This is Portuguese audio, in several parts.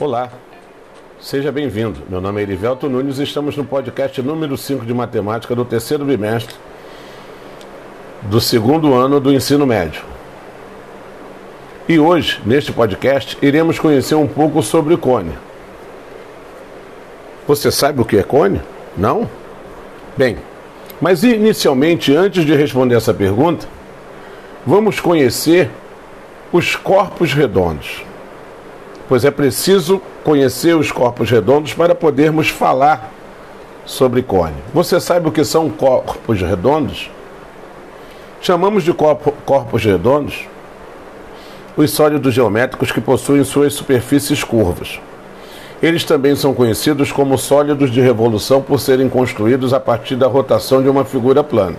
Olá, seja bem-vindo. Meu nome é Erivelto Nunes e estamos no podcast número 5 de matemática do terceiro bimestre do segundo ano do ensino médio. E hoje, neste podcast, iremos conhecer um pouco sobre cone. Você sabe o que é cone? Não? Bem, mas inicialmente, antes de responder essa pergunta, vamos conhecer os corpos redondos. Pois é preciso conhecer os corpos redondos para podermos falar sobre cone. Você sabe o que são corpos redondos? Chamamos de corpos redondos os sólidos geométricos que possuem suas superfícies curvas. Eles também são conhecidos como sólidos de revolução por serem construídos a partir da rotação de uma figura plana.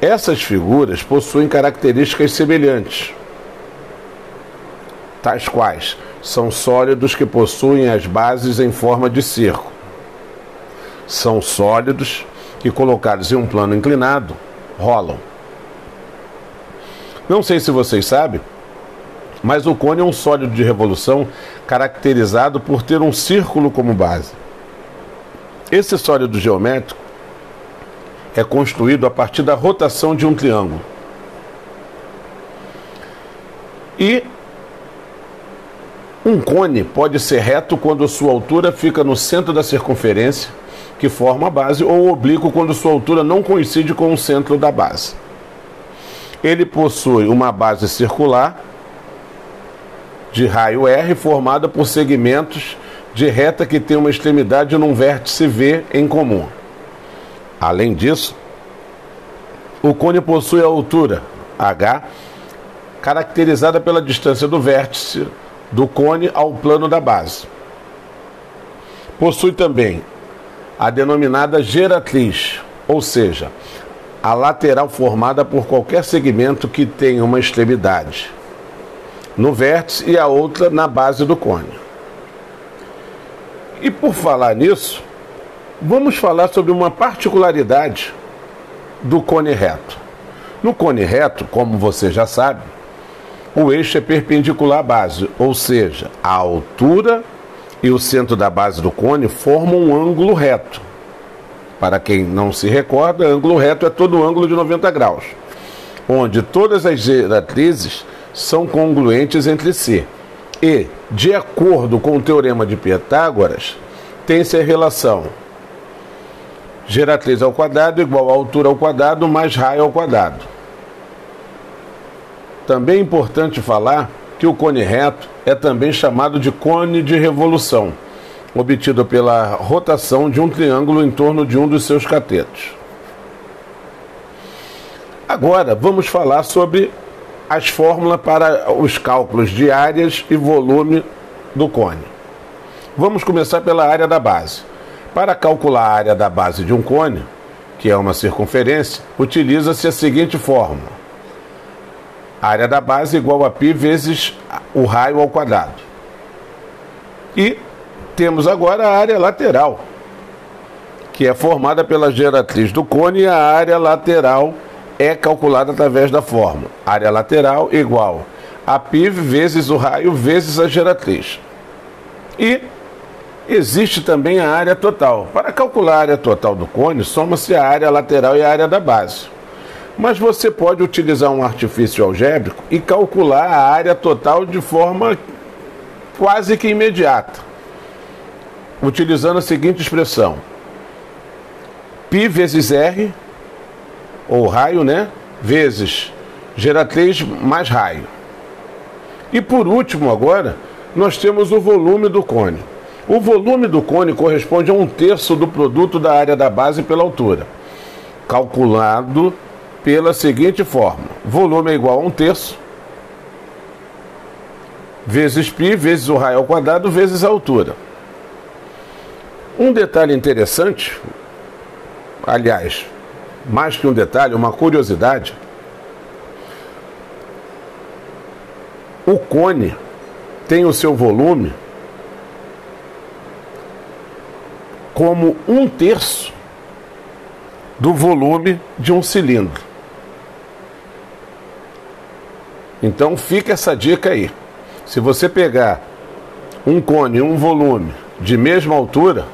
Essas figuras possuem características semelhantes, tais quais são sólidos que possuem as bases em forma de cerco. São sólidos que, colocados em um plano inclinado, rolam. Não sei se vocês sabem, mas o cone é um sólido de revolução caracterizado por ter um círculo como base. Esse sólido geométrico é construído a partir da rotação de um triângulo. E um cone pode ser reto quando sua altura fica no centro da circunferência, que forma a base, ou oblíquo quando sua altura não coincide com o centro da base. Ele possui uma base circular de raio R formada por segmentos de reta que tem uma extremidade num vértice V em comum. Além disso, o cone possui a altura H, caracterizada pela distância do vértice do cone ao plano da base. Possui também a denominada geratriz, ou seja, a lateral formada por qualquer segmento que tenha uma extremidade no vértice e a outra na base do cone. E por falar nisso, vamos falar sobre uma particularidade do cone reto. No cone reto, como você já sabe, o eixo é perpendicular à base, ou seja, a altura e o centro da base do cone formam um ângulo reto. Para quem não se recorda, ângulo reto é todo ângulo de 90 graus, onde todas as diretrizes são congruentes entre si. E, de acordo com o teorema de Pitágoras, tem-se a relação geratriz ao quadrado igual a altura ao quadrado mais raio ao quadrado. Também é importante falar que o cone reto é também chamado de cone de revolução obtido pela rotação de um triângulo em torno de um dos seus catetos. Agora vamos falar sobre as fórmulas para os cálculos de áreas e volume do cone. Vamos começar pela área da base. Para calcular a área da base de um cone, que é uma circunferência, utiliza-se a seguinte fórmula: a área da base igual a π vezes o raio ao quadrado. E temos agora a área lateral, que é formada pela geratriz do cone e a área lateral é calculada através da fórmula. Área lateral igual a π vezes o raio vezes a geratriz. E existe também a área total. Para calcular a área total do cone, soma-se a área lateral e a área da base. Mas você pode utilizar um artifício algébrico e calcular a área total de forma quase que imediata utilizando a seguinte expressão: π vezes r, ou raio, né? Vezes geratriz mais raio. E por último, agora, nós temos o volume do cone. O volume do cone corresponde a um terço do produto da área da base pela altura, calculado pela seguinte forma: volume é igual a um terço vezes π vezes o raio ao quadrado vezes a altura. Um detalhe interessante, aliás, mais que um detalhe, uma curiosidade, o cone tem o seu volume como um terço do volume de um cilindro. Então fica essa dica aí. Se você pegar um cone um volume de mesma altura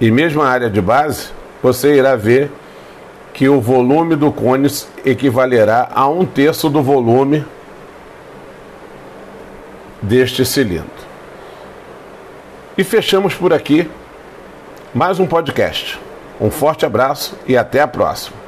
e mesma área de base, você irá ver que o volume do cone equivalerá a um terço do volume deste cilindro. E fechamos por aqui mais um podcast. Um forte abraço e até a próxima.